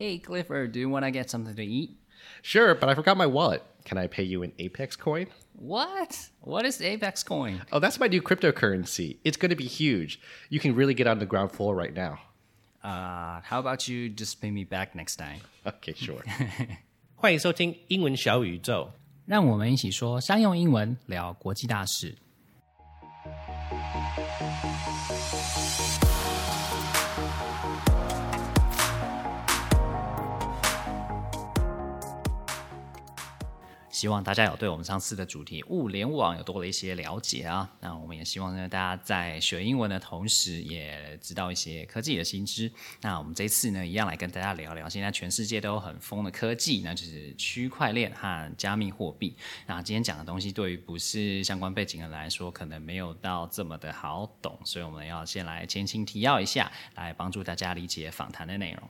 Hey Clifford, do you want to get something to eat? Sure, but I forgot my wallet. Can I pay you in Apex coin? What? What is Apex coin? Oh, that's my new cryptocurrency. It's going to be huge. You can really get on the ground floor right now. Uh, how about you just pay me back next time? Okay, sure. 欢迎收听英文小宇宙。让我们一起说商用英文，聊国际大事。 希望大家有对我们上次的主题物联网有多了一些了解啊。那我们也希望呢，大家在学英文的同时，也知道一些科技的新知。那我们这次呢，一样来跟大家聊聊，现在全世界都很疯的科技，那就是区块链和加密货币。那今天讲的东西，对于不是相关背景的人来说，可能没有到这么的好懂，所以我们要先来前情提要一下，来帮助大家理解访谈的内容。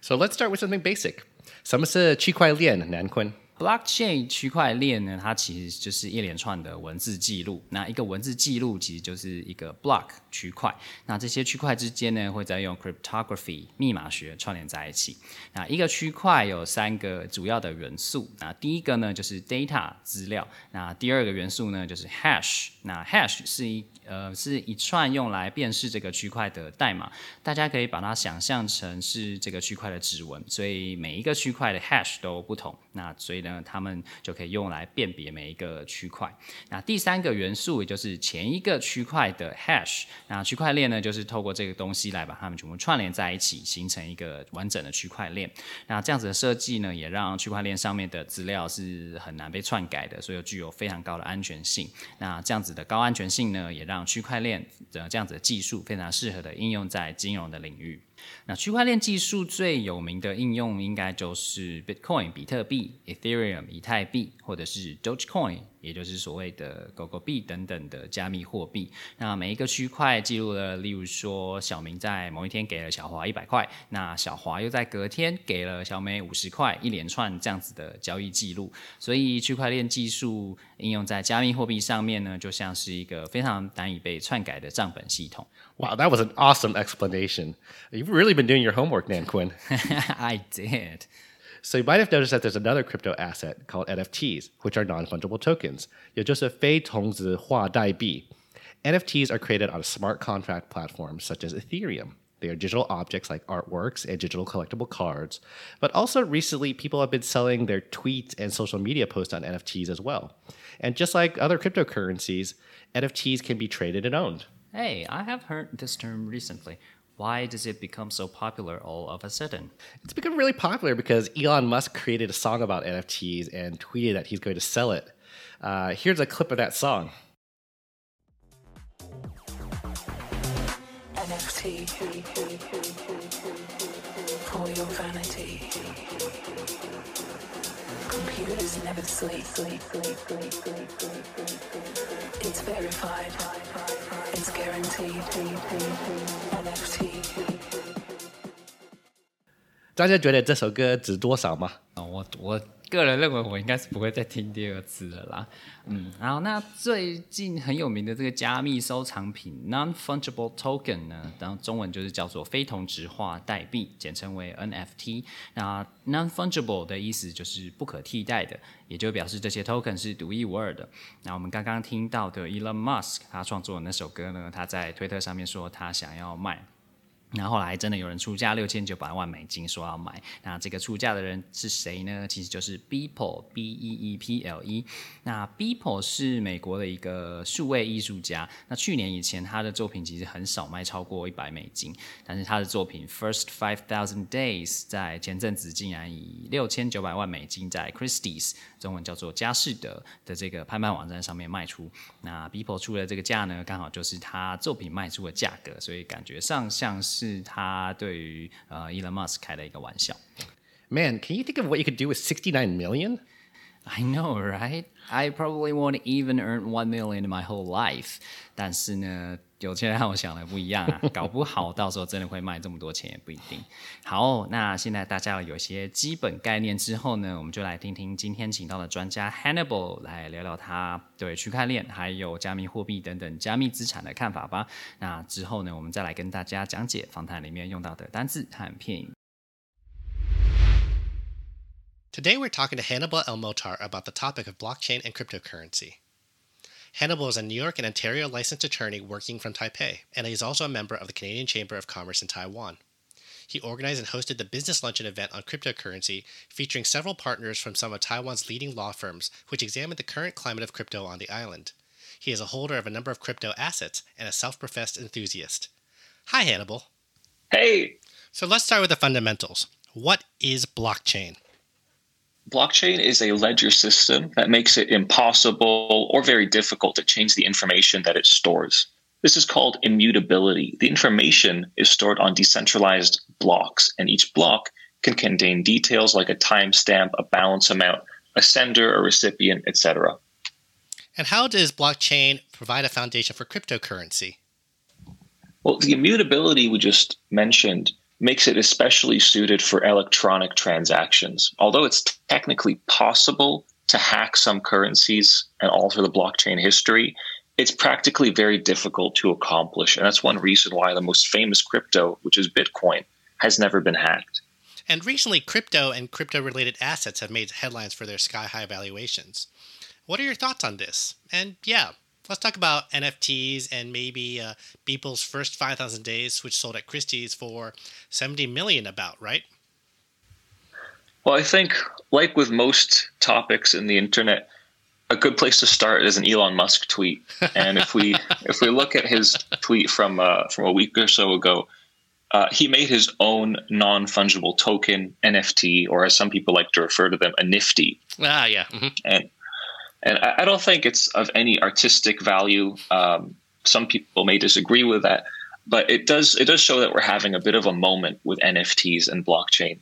so let's start with something basic. 什么是区块链，南坤？Blockchain 区块链呢，它其实就是一连串的文字记录。那一个文字记录其实就是一个 block 区块。那这些区块之间呢，会再用 cryptography 密码学串联在一起。那一个区块有三个主要的元素。那第一个呢就是 data 资料。那第二个元素呢就是 hash。那 hash 是一呃是一串用来辨识这个区块的代码。大家可以把它想象成是这个区块的指纹。所以每一个区块的 hash 都不同。那所以呢？他们就可以用来辨别每一个区块。那第三个元素，也就是前一个区块的 hash。那区块链呢，就是透过这个东西来把它们全部串联在一起，形成一个完整的区块链。那这样子的设计呢，也让区块链上面的资料是很难被篡改的，所以具有非常高的安全性。那这样子的高安全性呢，也让区块链的这样子的技术非常适合的应用在金融的领域。那区块链技术最有名的应用，应该就是 Bitcoin 比特币、Ethereum 以太币，或者是 Dogecoin，也就是所谓的狗狗币等等的加密货币。那每一个区块记录了，例如说小明在某一天给了小华一百块，那小华又在隔天给了小美五十块，一连串这样子的交易记录。所以区块链技术应用在加密货币上面呢，就像是一个非常难以被篡改的账本系统。Wow, that was an awesome explanation. You've really been doing your homework, Nan Quinn. I did. So you might have noticed that there's another crypto asset called NFTs, which are non-fungible tokens. 也就是非同质化代币. NFTs are created on smart contract platforms such as Ethereum. They are digital objects like artworks and digital collectible cards. But also recently, people have been selling their tweets and social media posts on NFTs as well. And just like other cryptocurrencies, NFTs can be traded and owned. Hey, I have heard this term recently. Why does it become so popular all of a sudden? It's become really popular because Elon Musk created a song about NFTs and tweeted that he's going to sell it. Uh, here's a clip of that song. NFT for your vanity. Computers never sleep. Sleep, sleep, sleep, sleep, sleep, sleep, sleep. It's verified. 大家觉得这首歌值多少吗？啊，我我个人认为我应该是不会再听第二次了啦。嗯，然后那最近很有名的这个加密收藏品 non-fungible token 呢，然后中文就是叫做非同质化代币，简称为 NFT。那 non-fungible 的意思就是不可替代的，也就表示这些 token 是独一无二的。那我们刚刚听到的 Elon Musk 他创作的那首歌呢，他在推特上面说他想要卖。那后来真的有人出价六千九百万美金说要买，那这个出价的人是谁呢？其实就是 Beeple B E E P L E。那 Beeple 是美国的一个数位艺术家。那去年以前他的作品其实很少卖超过一百美金，但是他的作品 First Five Thousand Days 在前阵子竟然以六千九百万美金在 Christie's 中文叫做佳士得的这个拍卖网站上面卖出。那 Beeple 出的这个价呢，刚好就是他作品卖出的价格，所以感觉上像是。是他对于呃 Elon Musk 开的一个玩笑。 Man, can you think of what you could do with 69 million? I know, right? I probably won't even earn one million in my whole life. 但是呢， 有些人和我想的不一样啊，搞不好到时候真的会卖这么多钱也不一定。好，那现在大家有些基本概念之后呢，我们就来听听今天请到的专家 Hannibal 来聊聊他对区块链还有加密货币等等加密资产的看法吧。那之后呢，我们再来跟大家讲解访谈里面用到的单字和片语。Today we're talking to Hannibal Elmotar about the topic of blockchain and cryptocurrency. Hannibal is a New York and Ontario licensed attorney working from Taipei, and he is also a member of the Canadian Chamber of Commerce in Taiwan. He organized and hosted the Business Luncheon event on cryptocurrency, featuring several partners from some of Taiwan's leading law firms, which examined the current climate of crypto on the island. He is a holder of a number of crypto assets and a self professed enthusiast. Hi, Hannibal. Hey, So let's start with the fundamentals. What is blockchain? Blockchain is a ledger system that makes it impossible or very difficult to change the information that it stores. This is called immutability. The information is stored on decentralized blocks, and each block can contain details like a timestamp, a balance amount, a sender, a recipient, etc. And how does blockchain provide a foundation for cryptocurrency? Well, the immutability we just mentioned makes it especially suited for electronic transactions. Although it's technically possible to hack some currencies and alter the blockchain history, it's practically very difficult to accomplish. And that's one reason why the most famous crypto, which is Bitcoin, has never been hacked. And recently, crypto and crypto related assets have made headlines for their sky high valuations. What are your thoughts on this? And yeah, let's talk about NFTs and maybe uh, Beeple's first 5,000 days, which sold at Christie's for 70 million, about, right? Well, I think, like with most topics in the internet, a good place to start is an Elon Musk tweet. And if we if we look at his tweet from uh, from a week or so ago, uh, he made his own non fungible token NFT, or as some people like to refer to them, a Nifty. Ah, yeah. mhm. and and I, I don't think it's of any artistic value. Um, some people may disagree with that, but it does it does show that we're having a bit of a moment with NFTs and blockchain.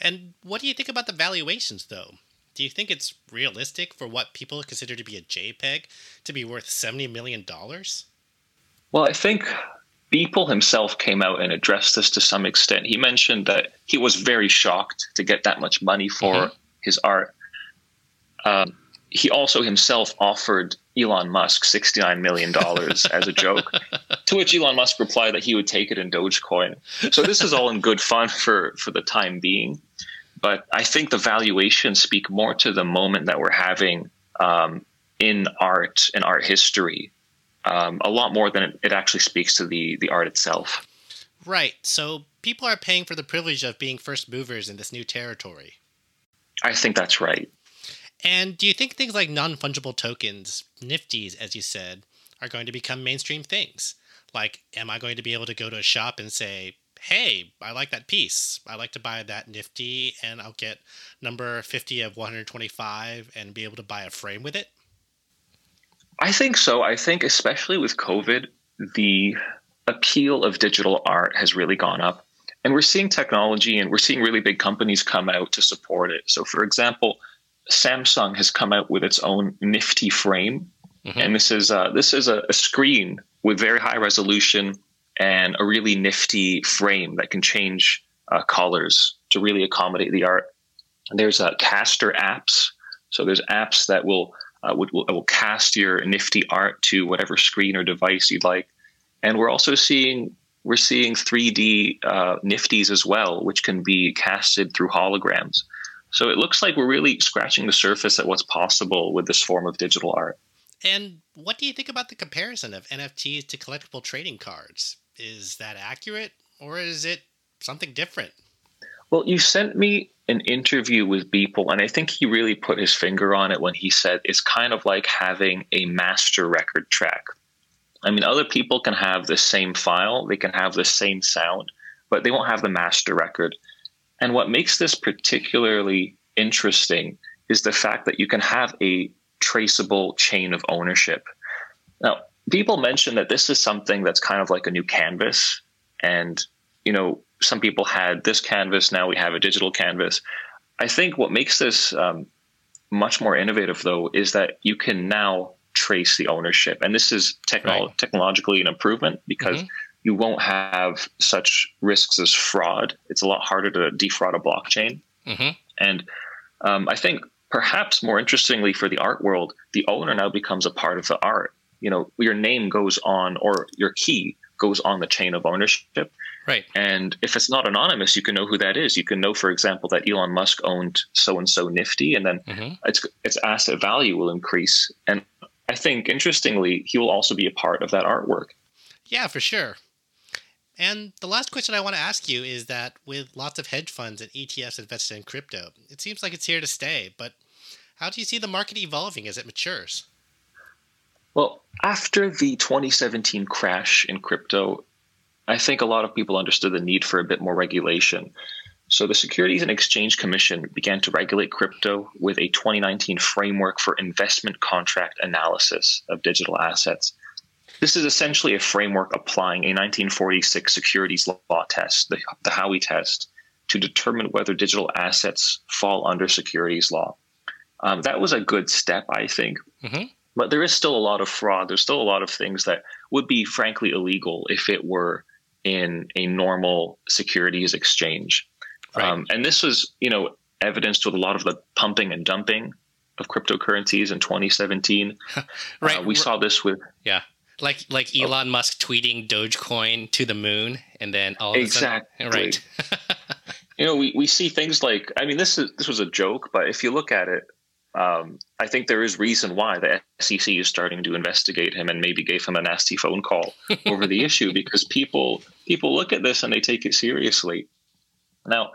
And what do you think about the valuations, though? Do you think it's realistic for what people consider to be a JPEG to be worth $70 million? Well, I think Beeple himself came out and addressed this to some extent. He mentioned that he was very shocked to get that much money for his art. Um, he also himself offered Elon Musk $69 million as a joke, to which Elon Musk replied that he would take it in Dogecoin. So this is all in good fun for, for the time being. But I think the valuations speak more to the moment that we're having um, in art and art history um, a lot more than it, it actually speaks to the the art itself. Right. So people are paying for the privilege of being first movers in this new territory. I think that's right. And do you think things like non fungible tokens, Nifties, as you said, are going to become mainstream things? Like, am I going to be able to go to a shop and say, hey, I like that piece. I like to buy that Nifty, and I'll get number 50 of 125 and be able to buy a frame with it? I think so. I think especially with COVID, the appeal of digital art has really gone up. And we're seeing technology and we're seeing really big companies come out to support it. So for example, Samsung has come out with its own Nifty frame. And this is uh, this is a, a screen with very high resolution and a really nifty frame that can change uh, colors to really accommodate the art. And there's uh, caster apps. So there's apps that will uh, would, will, will cast your nifty art to whatever screen or device you'd like. And we're also seeing we're seeing 3D uh, nifties as well, which can be casted through holograms. So it looks like we're really scratching the surface at what's possible with this form of digital art. And what do you think about the comparison of NFTs to collectible trading cards? Is that accurate or is it something different? Well, you sent me an interview with Beeple, and I think he really put his finger on it when he said it's kind of like having a master record track. I mean, other people can have the same file, they can have the same sound, but they won't have the master record. And what makes this particularly interesting is the fact that you can have a traceable chain of ownership. Now, people mention that this is something that's kind of like a new canvas. And, you know, some people had this canvas, now we have a digital canvas. I think what makes this um, much more innovative, though, is that you can now trace the ownership. And this is Right. technologically an improvement because you won't have such risks as fraud. It's a lot harder to defraud a blockchain. Mhm. And um, I think perhaps more interestingly for the art world, the owner now becomes a part of the art. You know, your name goes on, or your key goes on the chain of ownership. Right. And if it's not anonymous, you can know who that is. You can know, for example, that Elon Musk owned so and so Nifty, and then its its asset value will increase. And I think, interestingly, he will also be a part of that artwork. Yeah, for sure. And the last question I want to ask you is that with lots of hedge funds and ETFs invested in crypto, it seems like it's here to stay. But how do you see the market evolving as it matures? Well, after the 2017 crash in crypto, I think a lot of people understood the need for a bit more regulation. So the Securities and Exchange Commission began to regulate crypto with a 2019 framework for investment contract analysis of digital assets. This is essentially a framework applying a 1946 securities law test, the, the Howey test, to determine whether digital assets fall under securities law. Um, that was a good step, I think. But there is still a lot of fraud. There's still a lot of things that would be, frankly, illegal if it were in a normal securities exchange. Right. Um, and this was, you know, evidenced with a lot of the pumping and dumping of cryptocurrencies in 2017. Right. Uh, we saw this with Yeah. Like like Elon Musk tweeting Dogecoin to the moon and then all of a sudden Exactly. right. you know, we, we see things like I mean, this is this was a joke, but if you look at it, um, I think there is reason why the SEC is starting to investigate him and maybe gave him a nasty phone call over the issue because people people look at this and they take it seriously. Now,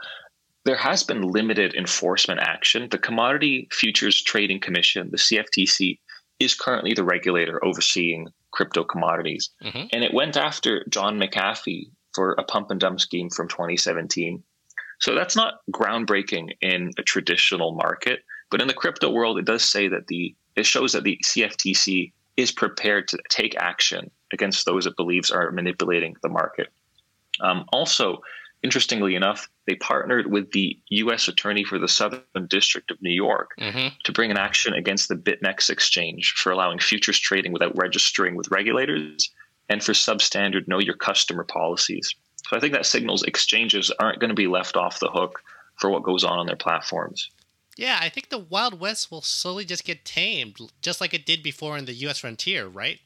there has been limited enforcement action. The Commodity Futures Trading Commission, the CFTC, is currently the regulator overseeing crypto commodities. Mhm. And it went after John McAfee for a pump and dump scheme from 2017. So that's not groundbreaking in a traditional market, but in the crypto world, it does say that the it shows that the CFTC is prepared to take action against those it believes are manipulating the market. Um, also, interestingly enough, they partnered with the U.S. Attorney for the Southern District of New York Mhm. to bring an action against the BitMEX exchange for allowing futures trading without registering with regulators and for substandard know your customer policies. So I think that signals exchanges aren't going to be left off the hook for what goes on on their platforms. Yeah, I think the Wild West will slowly just get tamed, just like it did before in the US frontier, right?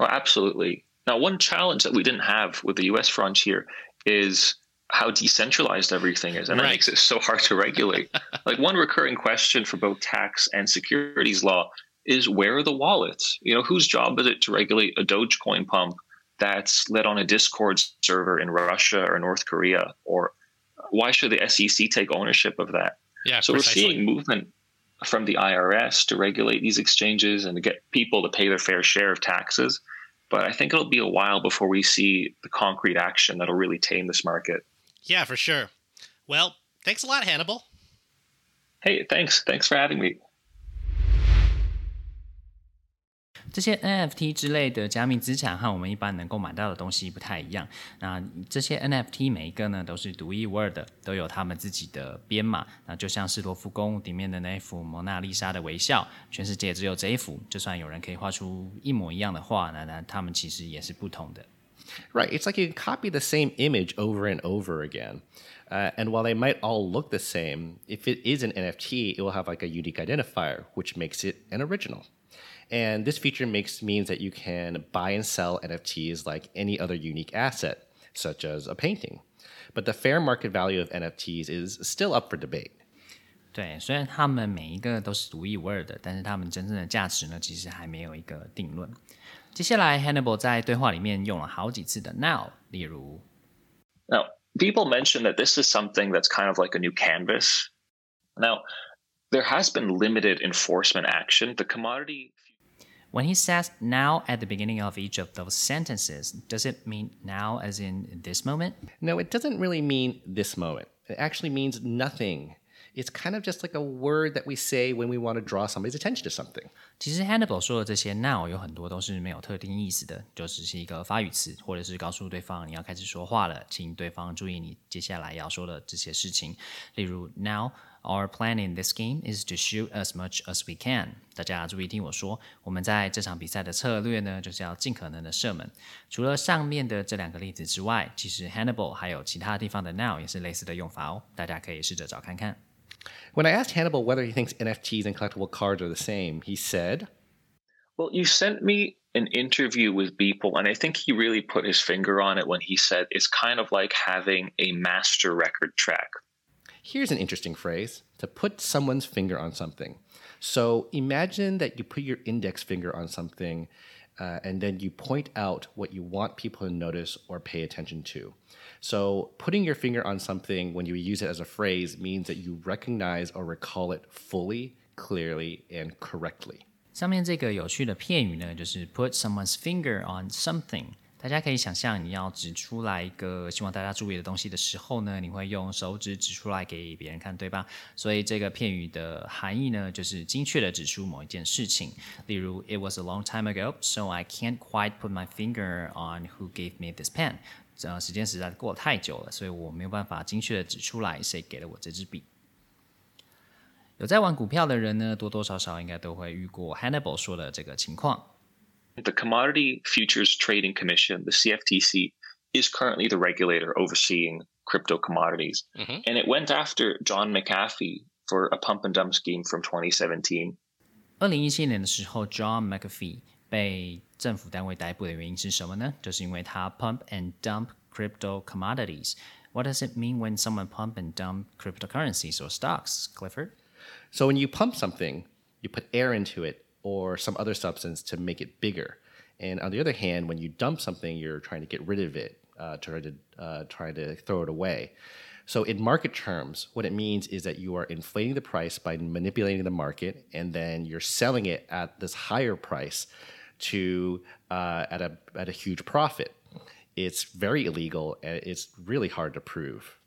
Well, absolutely. Now, one challenge that we didn't have with the US frontier is how decentralized everything is. And that makes it so hard to regulate. like, one recurring question for both tax and securities law is where are the wallets? You know, whose job is it to regulate a Dogecoin pump that's led on a Discord server in Russia or North Korea? Or why should the SEC take ownership of that? Yeah, So precisely. we're seeing movement from the IRS to regulate these exchanges and to get people to pay their fair share of taxes. But I think it'll be a while before we see the concrete action that'll really tame this market. Yeah, for sure. Well, thanks a lot, Hannibal. Hey, thanks. Thanks for having me. 这些 NFT 之类的加密资产和我们一般能够买到的东西不太一样。那这些 NFT 每一个呢都是独一无二的，都有他们自己的编码。那就像是罗浮宫里面的那一幅蒙娜丽莎的微笑，全世界只有这一幅。就算有人可以画出一模一样的画，那那他们其实也是不同的。Right. It's like you can copy the same image over and over again. Uh, and while they might all look the same, if it is an NFT, it will have like a unique identifier, which makes it an original. And this feature makes means that you can buy and sell NFTs like any other unique asset, such as a painting. But the fair market value of NFTs is still up for debate. 对，虽然他们每一个都是独一无二的，但是他们真正的价值呢，其实还没有一个定论。 接下来，Hannibal 在对话里面用了好几次的 now，例如 Now, people mention that this is something that's kind of like a new canvas. Now, there has been limited enforcement action. The commodity When he says now at the beginning of each of those sentences, does it mean now as in this moment? No, it doesn't really mean this moment. It actually means nothing. It's kind of just like a word that we say when we want to draw somebody's attention to something. 其实 Hannibal 说的这些 now 有很多都是没有特定意思的，就只是一个发语词，或者是告诉对方你要开始说话了，请对方注意你接下来要说的这些事情。例如 Now our plan in this game is to shoot as much as we can。大家注意听我说，我们在这场比赛的策略呢，就是要尽可能的射门。除了上面的这两个例子之外，其实 Hannibal 还有其他地方的 now 也是类似的用法哦，大家可以试着找看看。When I asked Hannibal whether he thinks NFTs and collectible cards are the same, he said, Well, you sent me an interview with Beeple, and I think he really put his finger on it when he said it's kind of like having a master record track. Here's an interesting phrase to put someone's finger on something. So imagine that you put your index finger on something uh, and then you point out what you want people to notice or pay attention to. So putting your finger on something when you use it as a phrase means that you recognize or recall it fully, clearly, and correctly. 上面这个有趣的片语呢，就是 put someone's finger on something。 大家可以想象，你要指出来一个希望大家注意的东西的时候呢，你会用手指指出来给别人看，对吧？所以这个片语的含义呢，就是精确的指出某一件事情。例如，It was a long time ago, so I can't quite put my finger on who gave me this pen。呃，时间实在过得太久了，所以我没有办法精确的指出来谁给了我这支笔。有在玩股票的人呢，多多少少应该都会遇过 Hannibal 说的这个情况。The Commodity Futures Trading Commission, the CFTC, is currently the regulator overseeing crypto commodities. And it went after John McAfee for a pump and dump scheme from 2017. 二零一七年的时候，John McAfee 被政府单位逮捕的原因是什么呢？就是因为他 pump and dump crypto commodities. What does it mean when someone pump and dump cryptocurrencies or stocks, Clifford? So when you pump something, you put air into it or some other substance to make it bigger. And on the other hand, when you dump something, you're trying to get rid of it, uh, try to uh, try to throw it away. So in market terms, what it means is that you are inflating the price by manipulating the market, and then you're selling it at this higher price to uh, at a at a huge profit. It's very illegal, and it's really hard to prove.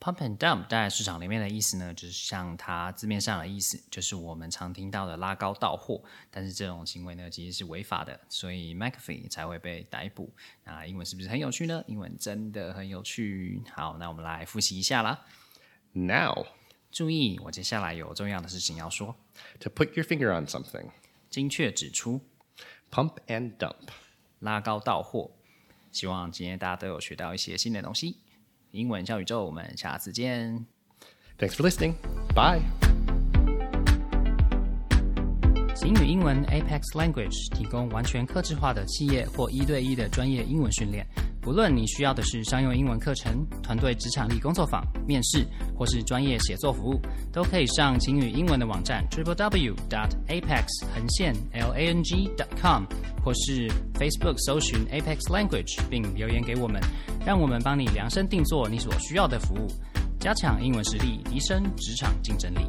Pump and dump 在市场里面的意思呢，就是像它字面上的意思，就是我们常听到的拉高到货。但是这种行为呢，其实是违法的，所以 McAfee 才会被逮捕。那英文是不是很有趣呢？英文真的很有趣。好，那我们来复习一下啦。Now, 注意，我接下来有重要的事情要说，to put your finger on something, 精确指出，pump and dump. 拉高到货。希望今天大家都有学到一些新的东西。英文小宇宙，我们下次见。Thanks for listening. Bye. 英语英文 Apex Language 提供完全客制化的企业或一对一的专业英文训练。不论你需要的是商用英文课程、团队职场力工作坊、面试，或是专业写作服务，都可以上晴雨英文的网站 triple w dot apex 横线 l a n g dot com，或是 Facebook 搜寻 Apex Language 并留言给我们，让我们帮你量身定做你所需要的服务，加强英文实力，提升职场竞争力。